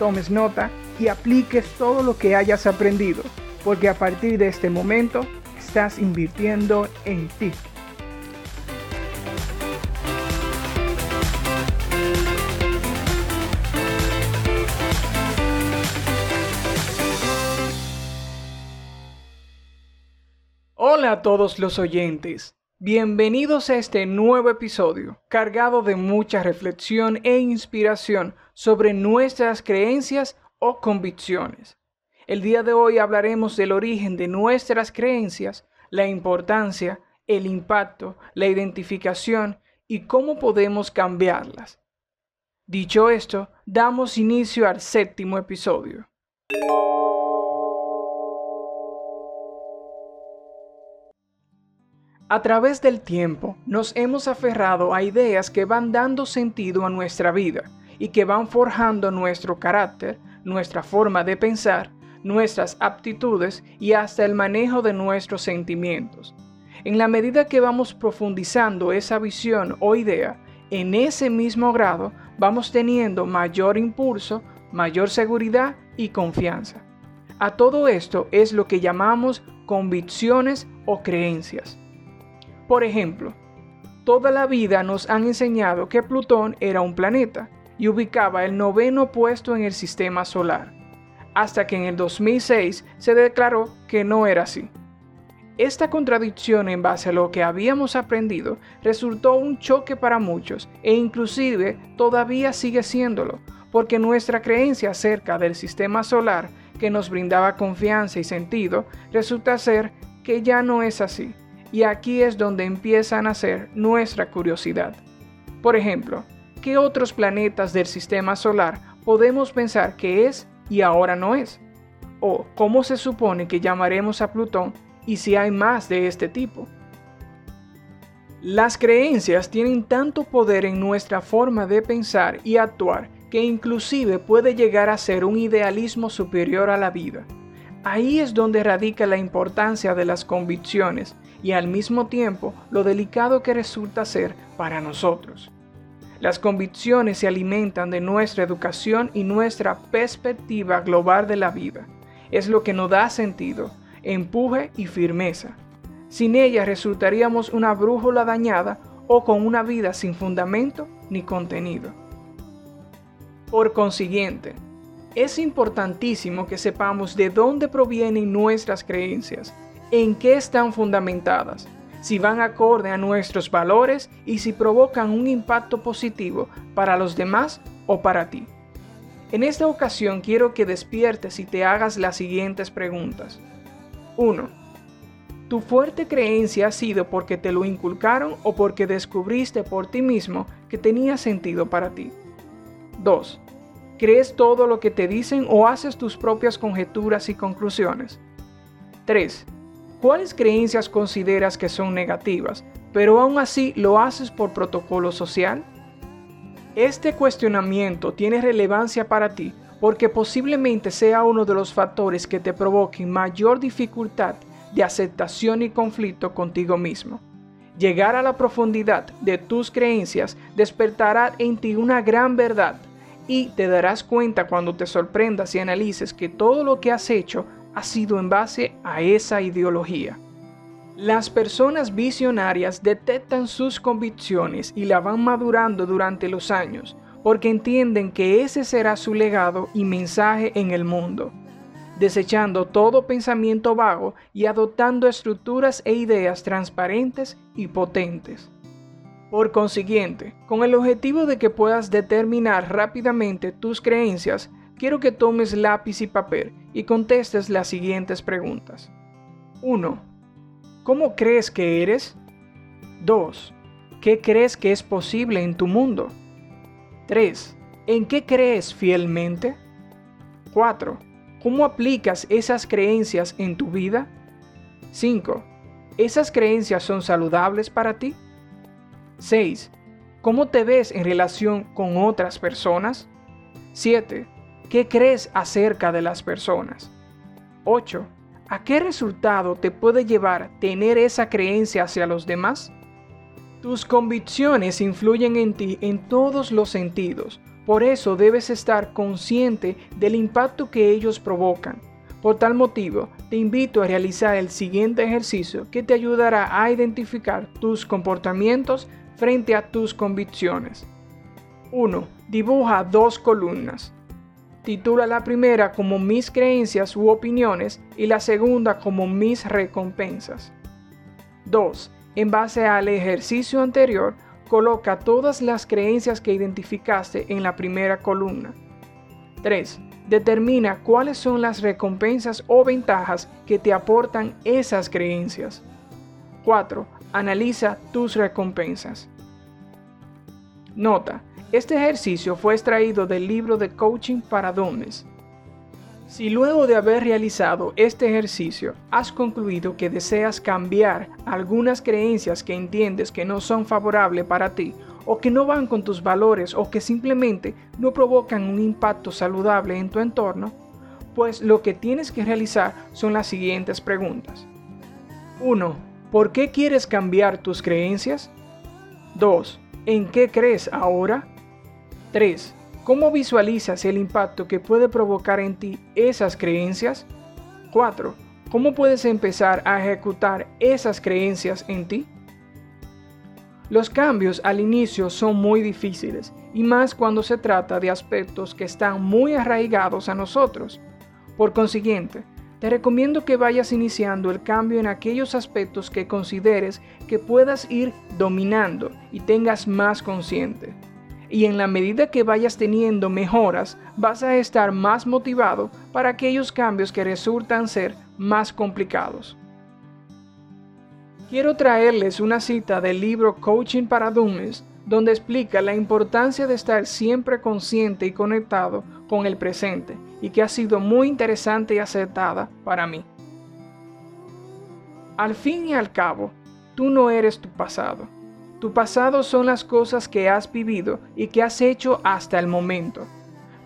tomes nota y apliques todo lo que hayas aprendido, porque a partir de este momento estás invirtiendo en ti. Hola a todos los oyentes. Bienvenidos a este nuevo episodio, cargado de mucha reflexión e inspiración sobre nuestras creencias o convicciones. El día de hoy hablaremos del origen de nuestras creencias, la importancia, el impacto, la identificación y cómo podemos cambiarlas. Dicho esto, damos inicio al séptimo episodio. A través del tiempo nos hemos aferrado a ideas que van dando sentido a nuestra vida y que van forjando nuestro carácter, nuestra forma de pensar, nuestras aptitudes y hasta el manejo de nuestros sentimientos. En la medida que vamos profundizando esa visión o idea, en ese mismo grado vamos teniendo mayor impulso, mayor seguridad y confianza. A todo esto es lo que llamamos convicciones o creencias. Por ejemplo, toda la vida nos han enseñado que Plutón era un planeta y ubicaba el noveno puesto en el sistema solar, hasta que en el 2006 se declaró que no era así. Esta contradicción en base a lo que habíamos aprendido resultó un choque para muchos e inclusive todavía sigue siéndolo, porque nuestra creencia acerca del sistema solar que nos brindaba confianza y sentido resulta ser que ya no es así. Y aquí es donde empieza a nacer nuestra curiosidad. Por ejemplo, ¿qué otros planetas del sistema solar podemos pensar que es y ahora no es? ¿O cómo se supone que llamaremos a Plutón y si hay más de este tipo? Las creencias tienen tanto poder en nuestra forma de pensar y actuar que inclusive puede llegar a ser un idealismo superior a la vida. Ahí es donde radica la importancia de las convicciones y al mismo tiempo lo delicado que resulta ser para nosotros. Las convicciones se alimentan de nuestra educación y nuestra perspectiva global de la vida. Es lo que nos da sentido, empuje y firmeza. Sin ellas resultaríamos una brújula dañada o con una vida sin fundamento ni contenido. Por consiguiente, es importantísimo que sepamos de dónde provienen nuestras creencias, en qué están fundamentadas, si van acorde a nuestros valores y si provocan un impacto positivo para los demás o para ti. En esta ocasión quiero que despiertes y te hagas las siguientes preguntas. 1. ¿Tu fuerte creencia ha sido porque te lo inculcaron o porque descubriste por ti mismo que tenía sentido para ti? 2. ¿Crees todo lo que te dicen o haces tus propias conjeturas y conclusiones? 3. ¿Cuáles creencias consideras que son negativas, pero aún así lo haces por protocolo social? Este cuestionamiento tiene relevancia para ti porque posiblemente sea uno de los factores que te provoquen mayor dificultad de aceptación y conflicto contigo mismo. Llegar a la profundidad de tus creencias despertará en ti una gran verdad y te darás cuenta cuando te sorprendas y analices que todo lo que has hecho ha sido en base a esa ideología. Las personas visionarias detectan sus convicciones y la van madurando durante los años porque entienden que ese será su legado y mensaje en el mundo, desechando todo pensamiento vago y adoptando estructuras e ideas transparentes y potentes. Por consiguiente, con el objetivo de que puedas determinar rápidamente tus creencias, quiero que tomes lápiz y papel y contestes las siguientes preguntas. 1. ¿Cómo crees que eres? 2. ¿Qué crees que es posible en tu mundo? 3. ¿En qué crees fielmente? 4. ¿Cómo aplicas esas creencias en tu vida? 5. ¿Esas creencias son saludables para ti? 6. ¿Cómo te ves en relación con otras personas? 7. ¿Qué crees acerca de las personas? 8. ¿A qué resultado te puede llevar tener esa creencia hacia los demás? Tus convicciones influyen en ti en todos los sentidos, por eso debes estar consciente del impacto que ellos provocan. Por tal motivo, te invito a realizar el siguiente ejercicio que te ayudará a identificar tus comportamientos frente a tus convicciones. 1. Dibuja dos columnas. Titula la primera como mis creencias u opiniones y la segunda como mis recompensas. 2. En base al ejercicio anterior, coloca todas las creencias que identificaste en la primera columna. 3. Determina cuáles son las recompensas o ventajas que te aportan esas creencias. 4. Analiza tus recompensas. Nota, este ejercicio fue extraído del libro de Coaching para Dones si luego de haber realizado este ejercicio has concluido que deseas cambiar algunas creencias que entiendes que no son favorables para ti o que no van con tus valores o que simplemente no provocan un impacto saludable en tu entorno, pues lo que tienes que realizar son las siguientes preguntas. 1. ¿Por qué quieres cambiar tus creencias? 2. ¿En qué crees ahora? 3. ¿Cómo visualizas el impacto que puede provocar en ti esas creencias? 4. ¿Cómo puedes empezar a ejecutar esas creencias en ti? Los cambios al inicio son muy difíciles, y más cuando se trata de aspectos que están muy arraigados a nosotros. Por consiguiente, te recomiendo que vayas iniciando el cambio en aquellos aspectos que consideres que puedas ir dominando y tengas más consciente y en la medida que vayas teniendo mejoras, vas a estar más motivado para aquellos cambios que resultan ser más complicados. Quiero traerles una cita del libro Coaching para Dummies, donde explica la importancia de estar siempre consciente y conectado con el presente, y que ha sido muy interesante y acertada para mí. Al fin y al cabo, tú no eres tu pasado tu pasado son las cosas que has vivido y que has hecho hasta el momento.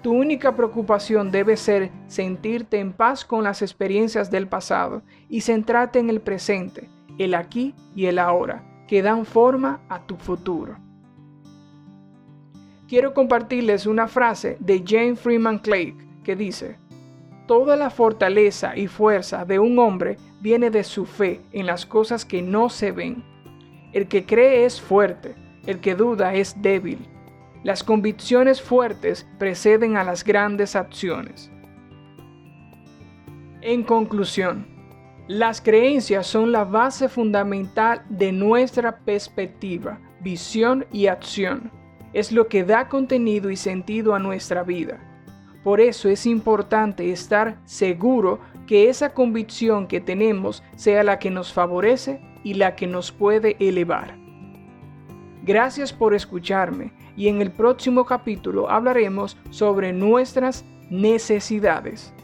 Tu única preocupación debe ser sentirte en paz con las experiencias del pasado y centrarte en el presente, el aquí y el ahora, que dan forma a tu futuro. Quiero compartirles una frase de Jane Freeman Clark que dice, Toda la fortaleza y fuerza de un hombre viene de su fe en las cosas que no se ven el que cree es fuerte, el que duda es débil. Las convicciones fuertes preceden a las grandes acciones. En conclusión, las creencias son la base fundamental de nuestra perspectiva, visión y acción. Es lo que da contenido y sentido a nuestra vida. Por eso es importante estar seguro que esa convicción que tenemos sea la que nos favorece y la que nos puede elevar. Gracias por escucharme y en el próximo capítulo hablaremos sobre nuestras necesidades.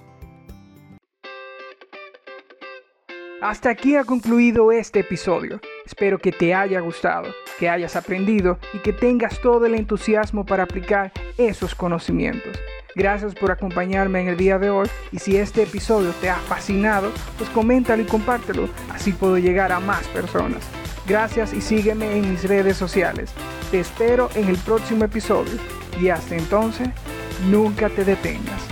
Hasta aquí ha concluido este episodio. Espero que te haya gustado, que hayas aprendido y que tengas todo el entusiasmo para aplicar esos conocimientos. Gracias por acompañarme en el día de hoy y si este episodio te ha fascinado, pues coméntalo y compártelo, así puedo llegar a más personas. Gracias y sígueme en mis redes sociales. Te espero en el próximo episodio y hasta entonces, nunca te detengas.